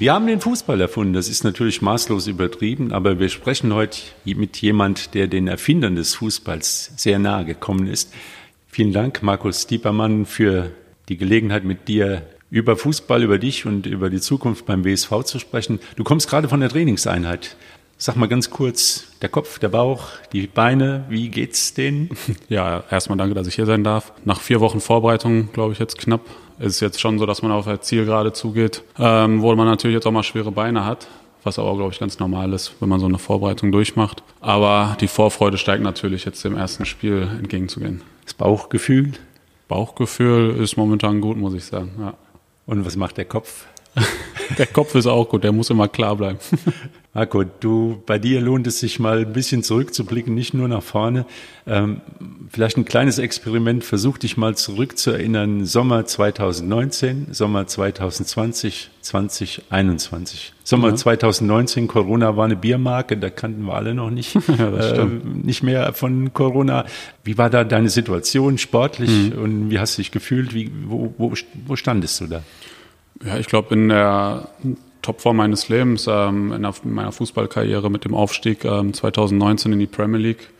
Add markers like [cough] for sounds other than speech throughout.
Wir haben den Fußball erfunden, das ist natürlich maßlos übertrieben, aber wir sprechen heute mit jemand, der den Erfindern des Fußballs sehr nahe gekommen ist. Vielen Dank, Markus Diepermann, für die Gelegenheit, mit dir über Fußball, über dich und über die Zukunft beim WSV zu sprechen. Du kommst gerade von der Trainingseinheit. Sag mal ganz kurz, der Kopf, der Bauch, die Beine, wie geht's denen? [laughs] Ja, erstmal danke, dass ich hier sein darf. Nach vier Wochen Vorbereitung, glaube ich, jetzt knapp, ist es jetzt schon so, dass man auf das Ziel gerade zugeht, ähm, wo man natürlich jetzt auch mal schwere Beine hat, was aber, glaube ich, ganz normal ist, wenn man so eine Vorbereitung durchmacht. Aber die Vorfreude steigt natürlich jetzt dem ersten Spiel entgegenzugehen. Das Bauchgefühl? Bauchgefühl ist momentan gut, muss ich sagen, ja. Und was macht der Kopf? [laughs] der Kopf ist auch gut, der muss immer klar bleiben. [laughs] Marco, du, bei dir lohnt es sich mal ein bisschen zurückzublicken, nicht nur nach vorne. Ähm, vielleicht ein kleines Experiment. Versuch dich mal zurückzuerinnern. Sommer 2019, Sommer 2020, 2021. Sommer ja. 2019, Corona war eine Biermarke, da kannten wir alle noch nicht, [laughs] ja, äh, nicht mehr von Corona. Wie war da deine Situation sportlich mhm. und wie hast du dich gefühlt? Wie, wo, wo, wo standest du da? Ja, ich glaube, in der Topform meines Lebens, ähm, in, der, in, meiner Fußballkarriere mit dem Aufstieg ähm, 2019 in die Premier League,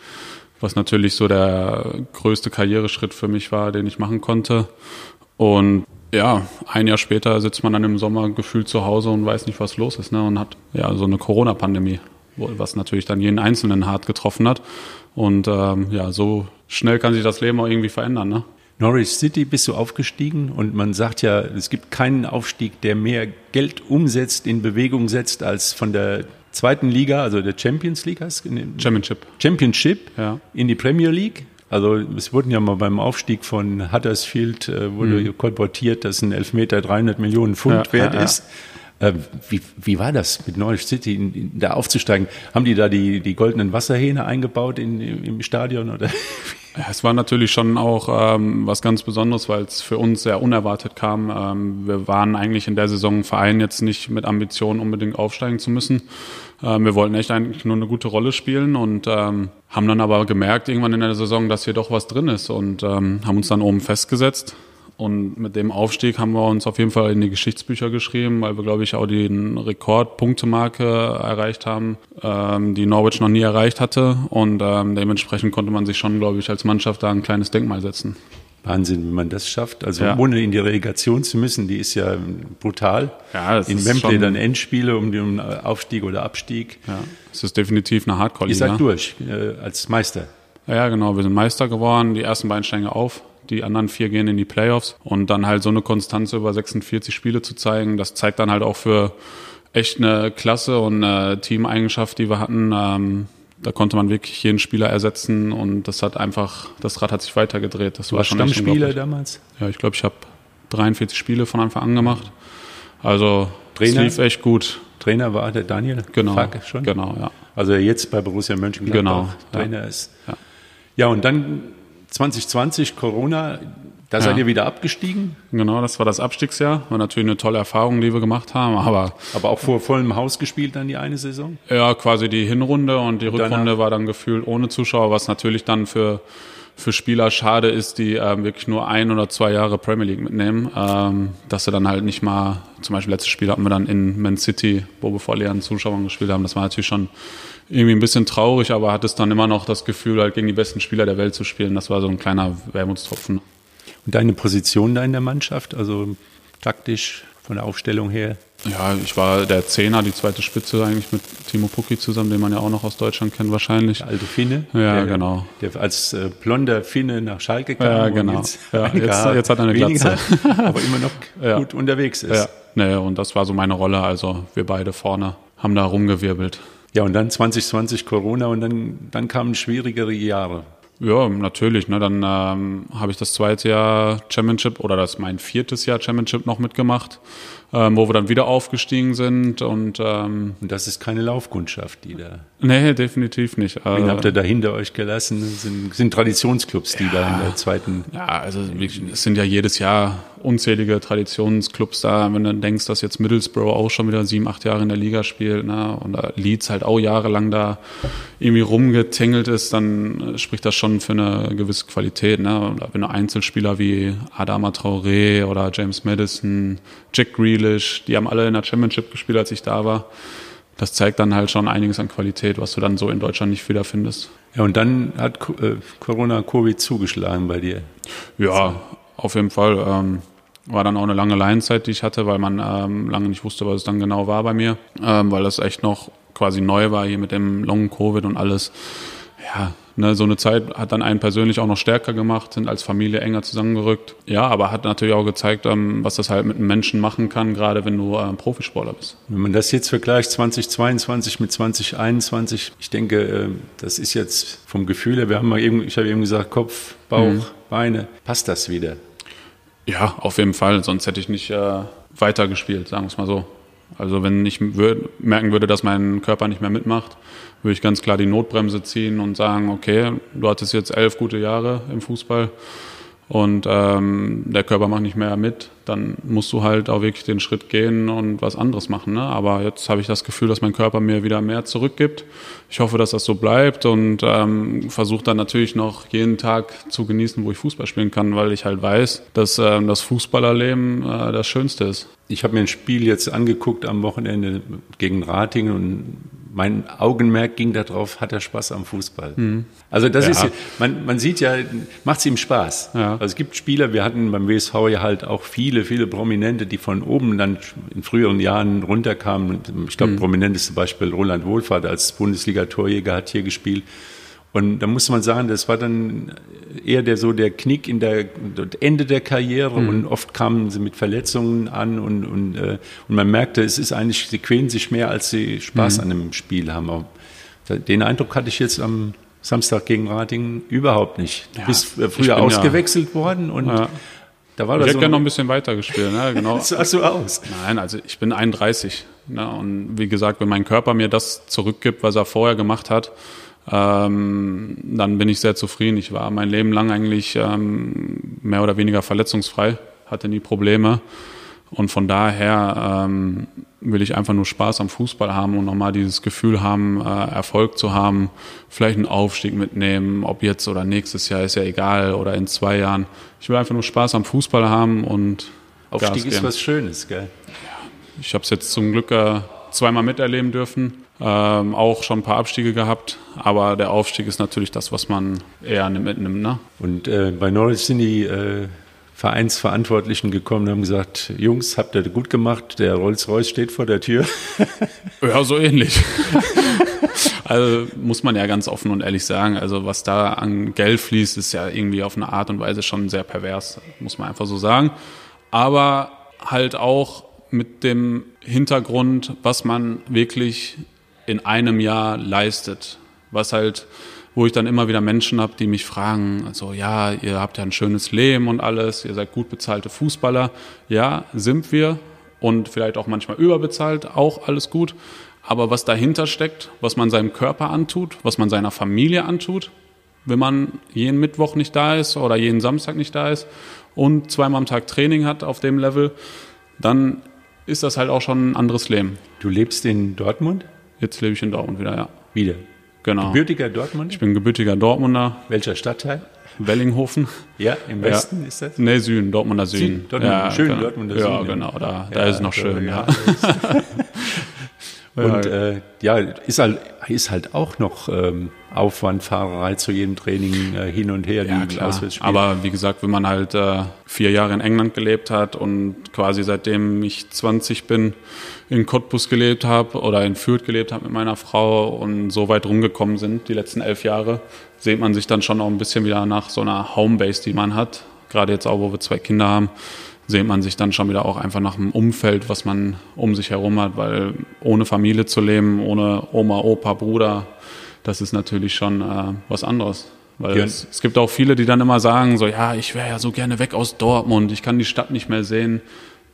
was natürlich so der größte Karriereschritt für mich war, den ich machen konnte. Und ja, ein Jahr später sitzt man dann im Sommer gefühlt zu Hause und weiß nicht, was los ist, ne? Und hat ja so eine Corona-Pandemie, was natürlich dann jeden Einzelnen hart getroffen hat. Und ähm, ja, so schnell kann sich das Leben auch irgendwie verändern, ne? Norwich City bist du aufgestiegen und man sagt ja, es gibt keinen Aufstieg, der mehr Geld umsetzt, in Bewegung setzt, als von der zweiten Liga, also der Champions League heißt Championship. Championship ja. in die Premier League. Also es wurden ja mal beim Aufstieg von Huddersfield äh, wurde mhm. kolportiert, dass ein Elfmeter 300 Millionen Pfund ja, wert ja, ist. Äh, wie, wie war das mit Norwich City in, in, da aufzusteigen? Haben die da die, die goldenen Wasserhähne eingebaut in, im Stadion oder? [laughs] Es war natürlich schon auch ähm, was ganz Besonderes, weil es für uns sehr unerwartet kam. Ähm, wir waren eigentlich in der Saison ein Verein jetzt nicht mit Ambitionen unbedingt aufsteigen zu müssen. Ähm, wir wollten echt eigentlich nur eine gute Rolle spielen und ähm, haben dann aber gemerkt irgendwann in der Saison, dass hier doch was drin ist und ähm, haben uns dann oben festgesetzt und mit dem Aufstieg haben wir uns auf jeden Fall in die Geschichtsbücher geschrieben, weil wir, glaube ich, auch die Rekordpunktemarke erreicht haben, ähm, die Norwich noch nie erreicht hatte. Und ähm, dementsprechend konnte man sich schon, glaube ich, als Mannschaft da ein kleines Denkmal setzen. Wahnsinn, wie man das schafft. Also ja. ohne in die Relegation zu müssen, die ist ja brutal. Ja, in Wembley dann Endspiele um den Aufstieg oder Abstieg. Ja, es ist definitiv eine Hardcore-Liga. Ihr seid durch äh, als Meister. Ja, genau. Wir sind Meister geworden. Die ersten beiden steigen auf. Die anderen vier gehen in die Playoffs und dann halt so eine Konstanze über 46 Spiele zu zeigen, das zeigt dann halt auch für echt eine Klasse und eine Teameigenschaft, die wir hatten. Ähm, da konnte man wirklich jeden Spieler ersetzen und das hat einfach, das Rad hat sich weitergedreht. Das du war schon Stammspieler damals? Ja, ich glaube, ich habe 43 Spiele von Anfang an gemacht. Also Trainer, es lief echt gut. Trainer war der Daniel genau, Farke schon? Genau, ja. Also jetzt bei Borussia Mönchengladbach genau, Trainer ja. ist. Ja. ja, und dann 2020 Corona, da ja. seid ihr wieder abgestiegen? Genau, das war das Abstiegsjahr. War natürlich eine tolle Erfahrung, die wir gemacht haben, aber. Aber auch vor vollem Haus gespielt dann die eine Saison? Ja, quasi die Hinrunde und die und Rückrunde war dann gefühlt ohne Zuschauer, was natürlich dann für, für Spieler schade ist, die ähm, wirklich nur ein oder zwei Jahre Premier League mitnehmen, ähm, dass sie dann halt nicht mal, zum Beispiel letztes Spiel hatten wir dann in Man City, wo wir vor leeren Zuschauern gespielt haben. Das war natürlich schon irgendwie ein bisschen traurig, aber hat es dann immer noch das Gefühl, halt gegen die besten Spieler der Welt zu spielen. Das war so ein kleiner Wermutstropfen. Und deine Position da in der Mannschaft, also taktisch von der Aufstellung her? Ja, ich war der Zehner, die zweite Spitze eigentlich mit Timo Pucki zusammen, den man ja auch noch aus Deutschland kennt wahrscheinlich. Der alte Finne. Ja, der, genau. Der als äh, blonder Finne nach Schalke kam. Ja, genau. Jetzt, ja, jetzt, jetzt, hat er eine Glatze. [laughs] aber immer noch [laughs] ja. gut unterwegs ist. Ja, nee, und das war so meine Rolle. Also wir beide vorne haben da rumgewirbelt. Ja, und dann 2020 Corona und dann, dann kamen schwierigere Jahre. Ja, natürlich. Ne? Dann ähm, habe ich das zweite Jahr Championship oder das mein viertes Jahr Championship noch mitgemacht, ähm, wo wir dann wieder aufgestiegen sind. Und, ähm, und das ist keine Laufkundschaft, die da. Nee, definitiv nicht. Wen äh, habt ihr da hinter euch gelassen? Das sind, sind Traditionsclubs, die ja, da in der zweiten. Ja, also es sind ja jedes Jahr unzählige Traditionsclubs da, wenn du denkst, dass jetzt Middlesbrough auch schon wieder sieben, acht Jahre in der Liga spielt, ne, und Leeds halt auch jahrelang da irgendwie rumgetingelt ist, dann äh, spricht das schon für eine gewisse Qualität, ne, wenn du Einzelspieler wie Adama Traoré oder James Madison, Jack Grealish, die haben alle in der Championship gespielt, als ich da war. Das zeigt dann halt schon einiges an Qualität, was du dann so in Deutschland nicht wiederfindest. Ja, und dann hat äh, Corona Covid zugeschlagen bei dir. Ja, auf jeden Fall. Ähm, war dann auch eine lange Laienzeit, die ich hatte, weil man ähm, lange nicht wusste, was es dann genau war bei mir, ähm, weil das echt noch quasi neu war hier mit dem Long Covid und alles. Ja, ne, so eine Zeit hat dann einen persönlich auch noch stärker gemacht, sind als Familie enger zusammengerückt. Ja, aber hat natürlich auch gezeigt, ähm, was das halt mit einem Menschen machen kann, gerade wenn du äh, Profisportler bist. Wenn man das jetzt vergleicht, 2022 mit 2021, ich denke, äh, das ist jetzt vom Gefühl her, wir haben mal eben, ich habe eben gesagt, Kopf, Bauch, mhm. Beine, passt das wieder? Ja, auf jeden Fall, sonst hätte ich nicht äh, weitergespielt, sagen wir es mal so. Also wenn ich würd, merken würde, dass mein Körper nicht mehr mitmacht, würde ich ganz klar die Notbremse ziehen und sagen, okay, du hattest jetzt elf gute Jahre im Fußball und ähm, der Körper macht nicht mehr mit, dann musst du halt auch wirklich den Schritt gehen und was anderes machen. Ne? Aber jetzt habe ich das Gefühl, dass mein Körper mir wieder mehr zurückgibt. Ich hoffe, dass das so bleibt und ähm, versuche dann natürlich noch jeden Tag zu genießen, wo ich Fußball spielen kann, weil ich halt weiß, dass ähm, das Fußballerleben äh, das Schönste ist. Ich habe mir ein Spiel jetzt angeguckt am Wochenende gegen Ratingen und mein Augenmerk ging darauf, hat er Spaß am Fußball. Mhm. Also das ja. ist, man, man sieht ja, macht es ihm Spaß. Ja. Also es gibt Spieler, wir hatten beim WSV ja halt auch viele, viele Prominente, die von oben dann in früheren Jahren runterkamen. Ich glaube, mhm. prominenteste Beispiel Roland Wohlfahrt als Bundesliga-Torjäger hat hier gespielt. Und da muss man sagen, das war dann eher der so der Knick in der Ende der Karriere mhm. und oft kamen sie mit Verletzungen an und, und, äh, und man merkte, es ist eigentlich, sie quälen sich mehr, als sie Spaß mhm. an einem Spiel haben. Aber den Eindruck hatte ich jetzt am Samstag gegen Ratingen überhaupt nicht. Du ja, bist äh, früher ausgewechselt ja. worden und ja. Da war ich hätte so gerne noch ein bisschen weiter gespielt. Ne? Genau. [laughs] Sahst du aus? Nein, also ich bin 31. Ne? Und wie gesagt, wenn mein Körper mir das zurückgibt, was er vorher gemacht hat, ähm, dann bin ich sehr zufrieden. Ich war mein Leben lang eigentlich ähm, mehr oder weniger verletzungsfrei, hatte nie Probleme. Und von daher ähm, will ich einfach nur Spaß am Fußball haben und nochmal dieses Gefühl haben, äh, Erfolg zu haben, vielleicht einen Aufstieg mitnehmen, ob jetzt oder nächstes Jahr ist ja egal oder in zwei Jahren. Ich will einfach nur Spaß am Fußball haben und Aufstieg ist was Schönes, gell? Ja, ich habe es jetzt zum Glück äh, zweimal miterleben dürfen. Ähm, auch schon ein paar Abstiege gehabt, aber der Aufstieg ist natürlich das, was man eher mitnimmt. Ne? Und äh, bei Norwich sind die äh, Vereinsverantwortlichen gekommen und haben gesagt, Jungs, habt ihr gut gemacht, der Rolls-Royce steht vor der Tür. [laughs] ja, so ähnlich. [laughs] also muss man ja ganz offen und ehrlich sagen, also was da an Geld fließt, ist ja irgendwie auf eine Art und Weise schon sehr pervers, muss man einfach so sagen. Aber halt auch mit dem Hintergrund, was man wirklich in einem Jahr leistet. Was halt, wo ich dann immer wieder Menschen habe, die mich fragen, also ja, ihr habt ja ein schönes Leben und alles, ihr seid gut bezahlte Fußballer. Ja, sind wir und vielleicht auch manchmal überbezahlt, auch alles gut. Aber was dahinter steckt, was man seinem Körper antut, was man seiner Familie antut, wenn man jeden Mittwoch nicht da ist oder jeden Samstag nicht da ist und zweimal am Tag Training hat auf dem Level, dann ist das halt auch schon ein anderes Leben. Du lebst in Dortmund? Jetzt lebe ich in Dortmund wieder, ja. Wieder? Genau. Gebürtiger Dortmund? Ich bin gebürtiger Dortmunder. Welcher Stadtteil? Wellinghofen. Ja, im Westen ja. ist das? Nee, Süden, Dortmunder Süden. Süden Dortmund, ja, schön, genau. Dortmunder Süden. Ja, genau, da, da ist es noch schön, ja. [laughs] [laughs] Und äh, ja, ist halt, ist halt auch noch ähm, Aufwandfahrerei zu jedem Training äh, hin und her. Ja, klar. Aber wie gesagt, wenn man halt äh, vier Jahre in England gelebt hat und quasi seitdem ich 20 bin in Cottbus gelebt habe oder in Fürth gelebt habe mit meiner Frau und so weit rumgekommen sind die letzten elf Jahre, sehnt man sich dann schon auch ein bisschen wieder nach so einer Homebase, die man hat. Gerade jetzt auch, wo wir zwei Kinder haben sehnt man sich dann schon wieder auch einfach nach einem Umfeld, was man um sich herum hat, weil ohne Familie zu leben, ohne Oma, Opa, Bruder, das ist natürlich schon äh, was anderes. Weil ja. es, es, gibt auch viele, die dann immer sagen, so, ja, ich wäre ja so gerne weg aus Dortmund, ich kann die Stadt nicht mehr sehen.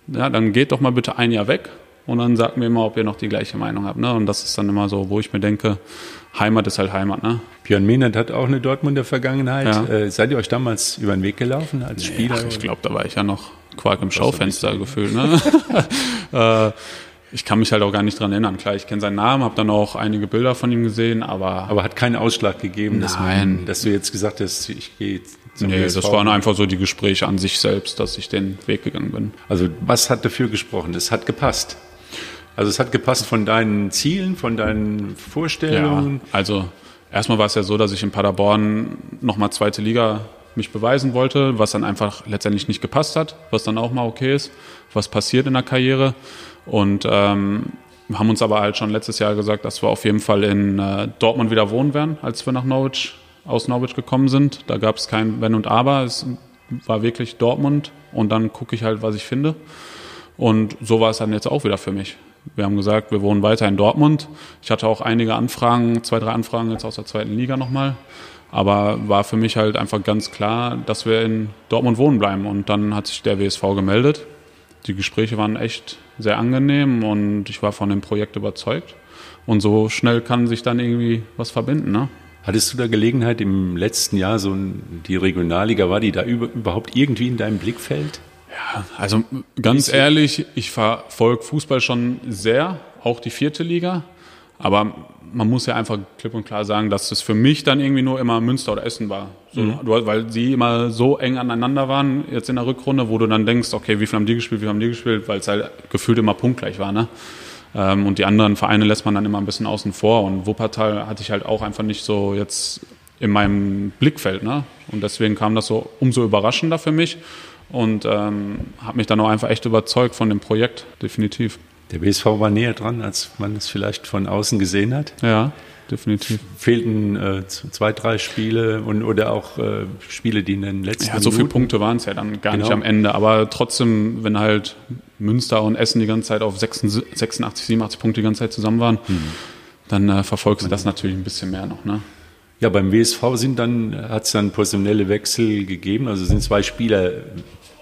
Ja, dann geht doch mal bitte ein Jahr weg und dann sagt mir immer, ob ihr noch die gleiche Meinung habt. Ne? Und das ist dann immer so, wo ich mir denke, Heimat ist halt Heimat. Ne? Björn Mehnert hat auch eine Dortmunder Vergangenheit. Ja. Äh, seid ihr euch damals über den Weg gelaufen als Spieler? Ach, ich glaube, da war ich ja noch Quark im Schaufenster gefühlt. Ne? [laughs] [laughs] äh, ich kann mich halt auch gar nicht dran erinnern. Klar, ich kenne seinen Namen, habe dann auch einige Bilder von ihm gesehen, aber. Aber hat keinen Ausschlag gegeben, dass, man, dass du jetzt gesagt hast, ich gehe zum Nee, BSV. das waren einfach so die Gespräche an sich selbst, dass ich den Weg gegangen bin. Also was hat dafür gesprochen? Es hat gepasst. Also es hat gepasst von deinen Zielen, von deinen Vorstellungen. Ja, also erstmal war es ja so, dass ich in Paderborn nochmal zweite Liga mich beweisen wollte, was dann einfach letztendlich nicht gepasst hat, was dann auch mal okay ist, was passiert in der Karriere. Und ähm, haben uns aber halt schon letztes Jahr gesagt, dass wir auf jeden Fall in äh, Dortmund wieder wohnen werden, als wir nach Norwich, aus Norwich gekommen sind. Da gab es kein Wenn und Aber. Es war wirklich Dortmund und dann gucke ich halt, was ich finde. Und so war es dann jetzt auch wieder für mich. Wir haben gesagt, wir wohnen weiter in Dortmund. Ich hatte auch einige Anfragen, zwei, drei Anfragen jetzt aus der zweiten Liga nochmal. Aber war für mich halt einfach ganz klar, dass wir in Dortmund wohnen bleiben. Und dann hat sich der WSV gemeldet. Die Gespräche waren echt sehr angenehm und ich war von dem Projekt überzeugt. Und so schnell kann sich dann irgendwie was verbinden. Ne? Hattest du da Gelegenheit im letzten Jahr, so die Regionalliga, war die da überhaupt irgendwie in deinem Blickfeld? Ja, also ganz ehrlich, ich verfolge Fußball schon sehr, auch die vierte Liga. Aber man muss ja einfach klipp und klar sagen, dass es für mich dann irgendwie nur immer Münster oder Essen war. So, mhm. Weil sie immer so eng aneinander waren jetzt in der Rückrunde, wo du dann denkst, okay, wie viel haben die gespielt, wie viel haben die gespielt, weil es halt gefühlt immer punktgleich war. Ne? Ähm, und die anderen Vereine lässt man dann immer ein bisschen außen vor. Und Wuppertal hatte ich halt auch einfach nicht so jetzt in meinem Blickfeld. Ne? Und deswegen kam das so umso überraschender für mich und ähm, hat mich dann auch einfach echt überzeugt von dem Projekt, definitiv. Der BSV war näher dran, als man es vielleicht von außen gesehen hat. Ja, definitiv. Fehlten äh, zwei, drei Spiele und oder auch äh, Spiele, die in den letzten Ja, so viele Punkte waren es ja dann gar genau. nicht am Ende. Aber trotzdem, wenn halt Münster und Essen die ganze Zeit auf 86, 87 Punkte die ganze Zeit zusammen waren, mhm. dann äh, verfolgst du das natürlich ein bisschen mehr noch. Ne? Ja, beim WSV sind dann, hat es dann personelle Wechsel gegeben. Also sind zwei Spieler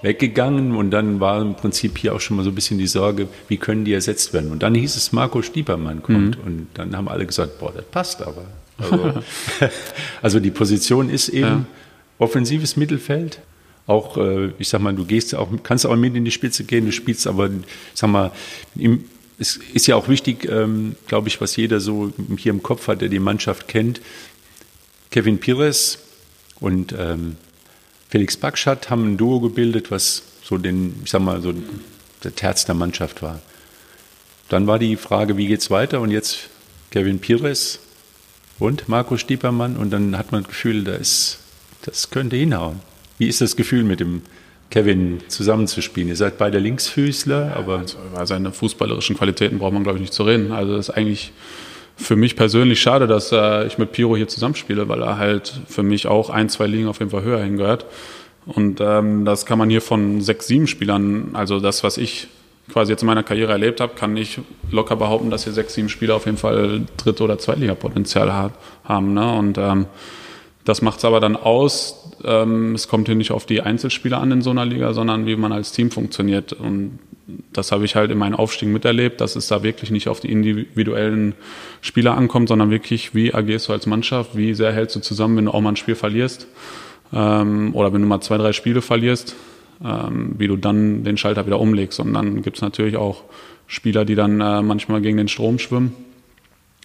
weggegangen und dann war im Prinzip hier auch schon mal so ein bisschen die Sorge, wie können die ersetzt werden. Und dann hieß es, Marco Stiepermann kommt mhm. und dann haben alle gesagt, boah, das passt aber. Also, [laughs] also die Position ist eben ja. offensives Mittelfeld. Auch, äh, ich sag mal, du gehst auch, kannst auch mit in die Spitze gehen, du spielst aber, ich sag mal, im, es ist ja auch wichtig, ähm, glaube ich, was jeder so hier im Kopf hat, der die Mannschaft kennt. Kevin Pires und ähm, Felix Bakschat haben ein Duo gebildet, was so den, ich sag mal, so der Terz der Mannschaft war. Dann war die Frage, wie geht's weiter? Und jetzt Kevin Pires und Marco Stiepermann. Und dann hat man das Gefühl, da ist, das könnte hinhauen. Wie ist das Gefühl, mit dem Kevin zusammenzuspielen? Ihr seid beide Linksfüßler, aber. Also über seine fußballerischen Qualitäten braucht man, glaube ich, nicht zu reden. Also das ist eigentlich für mich persönlich schade, dass äh, ich mit Piro hier zusammenspiele, weil er halt für mich auch ein, zwei Ligen auf jeden Fall höher hingehört. Und ähm, das kann man hier von sechs, sieben Spielern, also das, was ich quasi jetzt in meiner Karriere erlebt habe, kann ich locker behaupten, dass hier sechs, sieben Spieler auf jeden Fall Dritt- oder Zweitliga-Potenzial ha haben. Ne? Und ähm, das macht es aber dann aus. Ähm, es kommt hier nicht auf die Einzelspieler an in so einer Liga, sondern wie man als Team funktioniert. Und das habe ich halt in meinen Aufstiegen miterlebt, dass es da wirklich nicht auf die individuellen Spieler ankommt, sondern wirklich, wie agierst du als Mannschaft, wie sehr hältst du zusammen, wenn du auch mal ein Spiel verlierst ähm, oder wenn du mal zwei, drei Spiele verlierst, ähm, wie du dann den Schalter wieder umlegst. Und dann gibt es natürlich auch Spieler, die dann äh, manchmal gegen den Strom schwimmen,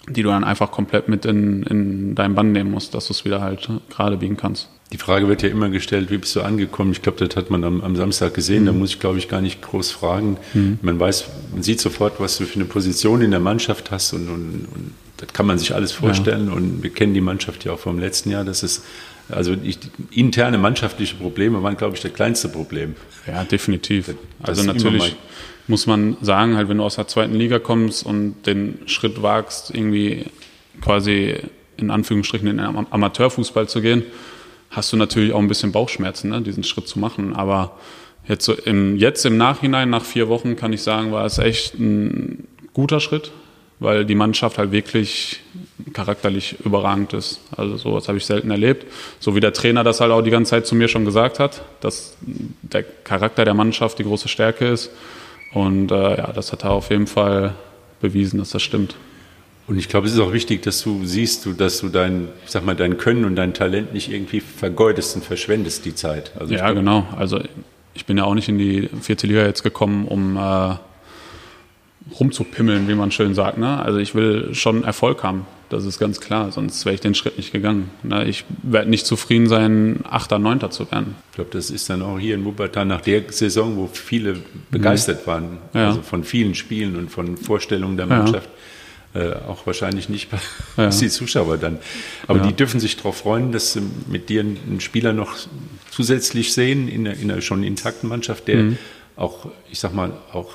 die du dann einfach komplett mit in, in deinen Bann nehmen musst, dass du es wieder halt gerade biegen kannst. Die Frage wird ja immer gestellt, wie bist du angekommen? Ich glaube, das hat man am, am Samstag gesehen. Mhm. Da muss ich, glaube ich, gar nicht groß fragen. Mhm. Man weiß, man sieht sofort, was du für eine Position in der Mannschaft hast und, und, und das kann man sich alles vorstellen. Ja. Und wir kennen die Mannschaft ja auch vom letzten Jahr. Das ist also ich, interne mannschaftliche Probleme waren, glaube ich, das kleinste Problem. Ja, definitiv. Das, also natürlich muss man sagen, halt, wenn du aus der zweiten Liga kommst und den Schritt wagst, irgendwie quasi in Anführungsstrichen in den Amateurfußball zu gehen, hast du natürlich auch ein bisschen Bauchschmerzen, ne, diesen Schritt zu machen. Aber jetzt, so im, jetzt im Nachhinein, nach vier Wochen, kann ich sagen, war es echt ein guter Schritt, weil die Mannschaft halt wirklich charakterlich überragend ist. Also sowas habe ich selten erlebt. So wie der Trainer das halt auch die ganze Zeit zu mir schon gesagt hat, dass der Charakter der Mannschaft die große Stärke ist. Und äh, ja, das hat er auf jeden Fall bewiesen, dass das stimmt. Und ich glaube, es ist auch wichtig, dass du siehst, dass du dein, sag mal, dein Können und dein Talent nicht irgendwie vergeudest und verschwendest die Zeit. Also ja, genau. Also ich bin ja auch nicht in die vierte Liga jetzt gekommen, um äh, rumzupimmeln, wie man schön sagt. Ne? Also ich will schon Erfolg haben, das ist ganz klar, sonst wäre ich den Schritt nicht gegangen. Ne? Ich werde nicht zufrieden sein, Achter, Neunter zu werden. Ich glaube, das ist dann auch hier in Wuppertal nach der Saison, wo viele begeistert mhm. waren, ja. also von vielen Spielen und von Vorstellungen der Mannschaft. Ja. Äh, auch wahrscheinlich nicht bei ja. [laughs] die Zuschauer dann. Aber die dürfen sich darauf freuen, dass sie mit dir einen Spieler noch zusätzlich sehen in einer, in einer schon intakten Mannschaft, der mhm. auch, ich sag mal, auch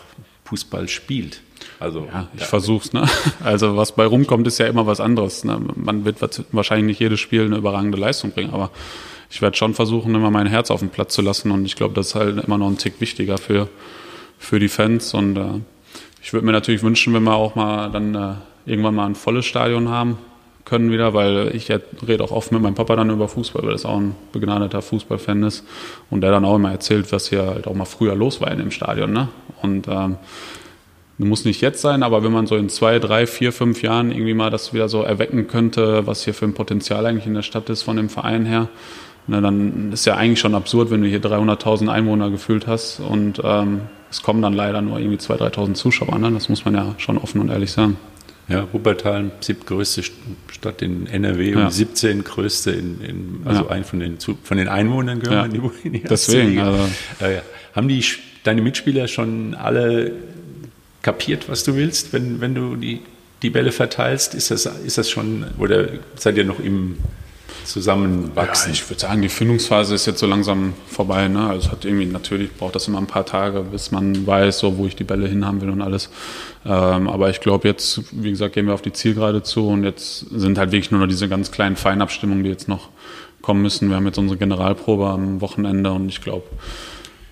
Fußball spielt. Also, ja, ich ja. versuch's. Ne? [laughs] Also was bei rumkommt, ist ja immer was anderes. Ne? Man wird wahrscheinlich nicht jedes Spiel eine überragende Leistung bringen, aber ich werde schon versuchen, immer mein Herz auf den Platz zu lassen und ich glaube, das ist halt immer noch ein Tick wichtiger für, für die Fans und äh, ich würde mir natürlich wünschen, wenn wir auch mal dann äh, irgendwann mal ein volles Stadion haben können wieder, weil ich rede auch oft mit meinem Papa dann über Fußball, weil das auch ein begnadeter Fußballfan ist und der dann auch immer erzählt, was hier halt auch mal früher los war in dem Stadion. Ne? Und ähm, muss nicht jetzt sein, aber wenn man so in zwei, drei, vier, fünf Jahren irgendwie mal das wieder so erwecken könnte, was hier für ein Potenzial eigentlich in der Stadt ist von dem Verein her, ne, dann ist ja eigentlich schon absurd, wenn du hier 300.000 Einwohner gefühlt hast und ähm, es kommen dann leider nur irgendwie 2.000, 3.000 Zuschauer. Ne? Das muss man ja schon offen und ehrlich sagen. Ja, Wuppertal, siebtgrößte Stadt in NRW ja. und 17 größte in, in also ja. ein von den, von den Einwohnern gehören ja. in die Deswegen, also. Äh, haben die deine Mitspieler schon alle kapiert, was du willst, wenn, wenn du die, die Bälle verteilst? Ist das, ist das schon, oder seid ihr noch im Zusammenwachsen? Ja, ich würde sagen, die Findungsphase ist jetzt so langsam vorbei. Ne? Also hat irgendwie, natürlich braucht das immer ein paar Tage, bis man weiß, so, wo ich die Bälle hinhaben will und alles. Ähm, aber ich glaube, jetzt, wie gesagt, gehen wir auf die Zielgerade zu und jetzt sind halt wirklich nur noch diese ganz kleinen Feinabstimmungen, die jetzt noch kommen müssen. Wir haben jetzt unsere Generalprobe am Wochenende und ich glaube,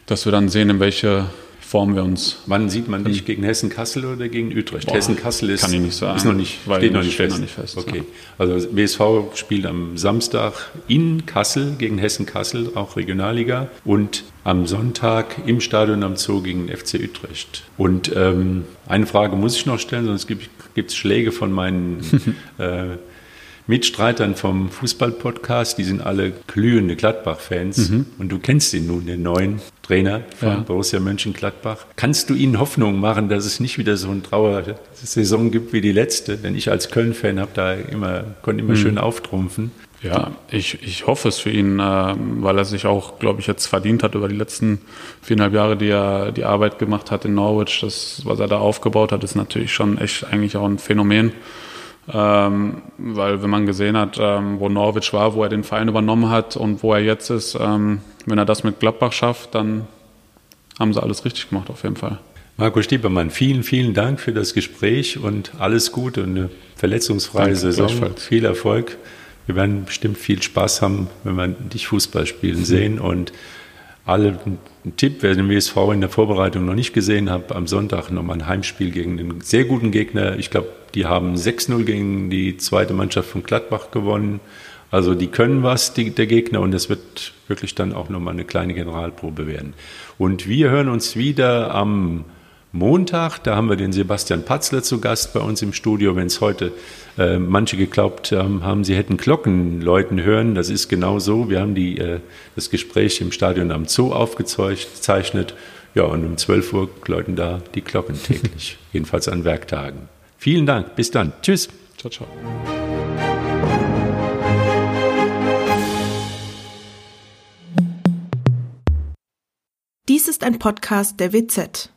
dass wir dann sehen, in welche formen wir uns. Wann sieht man dich? Gegen Hessen-Kassel oder gegen Utrecht? Hessen-Kassel ist, kann ich nicht sagen. ist noch nicht, steht noch nicht fest. Noch nicht fest okay. Also WSV spielt am Samstag in Kassel gegen Hessen-Kassel, auch Regionalliga. Und am Sonntag im Stadion am Zoo gegen FC Utrecht. Und ähm, eine Frage muss ich noch stellen, sonst gibt es Schläge von meinen [laughs] äh, Mitstreitern vom Fußball-Podcast, die sind alle glühende Gladbach-Fans. Mhm. Und du kennst ihn nun, den neuen Trainer von ja. Borussia Mönchengladbach. Kannst du ihnen Hoffnung machen, dass es nicht wieder so eine Trauersaison gibt wie die letzte? Denn ich als Köln-Fan habe da immer, konnte immer mhm. schön auftrumpfen. Ja, ich, ich hoffe es für ihn, äh, weil er sich auch, glaube ich, jetzt verdient hat über die letzten viereinhalb Jahre, die er die Arbeit gemacht hat in Norwich. Das, was er da aufgebaut hat, ist natürlich schon echt eigentlich auch ein Phänomen. Ähm, weil wenn man gesehen hat, ähm, wo Norwich war, wo er den Verein übernommen hat und wo er jetzt ist, ähm, wenn er das mit Gladbach schafft, dann haben sie alles richtig gemacht auf jeden Fall. Marco Stiepermann, vielen, vielen Dank für das Gespräch und alles Gute und eine verletzungsfreie Danke, Saison. Viel Erfolg. Wir werden bestimmt viel Spaß haben, wenn wir dich Fußball spielen sehen und alle ein Tipp, wer den WSV in der Vorbereitung noch nicht gesehen hat, am Sonntag nochmal ein Heimspiel gegen einen sehr guten Gegner. Ich glaube, die haben 6-0 gegen die zweite Mannschaft von Gladbach gewonnen. Also die können was, die, der Gegner, und es wird wirklich dann auch nochmal eine kleine Generalprobe werden. Und wir hören uns wieder am Montag. Da haben wir den Sebastian Patzler zu Gast bei uns im Studio. Wenn es heute äh, manche geglaubt ähm, haben, sie hätten Glocken läuten hören, das ist genau so. Wir haben die, äh, das Gespräch im Stadion am Zoo aufgezeichnet. Ja, und um 12 Uhr läuten da die Glocken täglich, [laughs] jedenfalls an Werktagen. Vielen Dank. Bis dann. Tschüss. Ciao, ciao. Dies ist ein Podcast der WZ.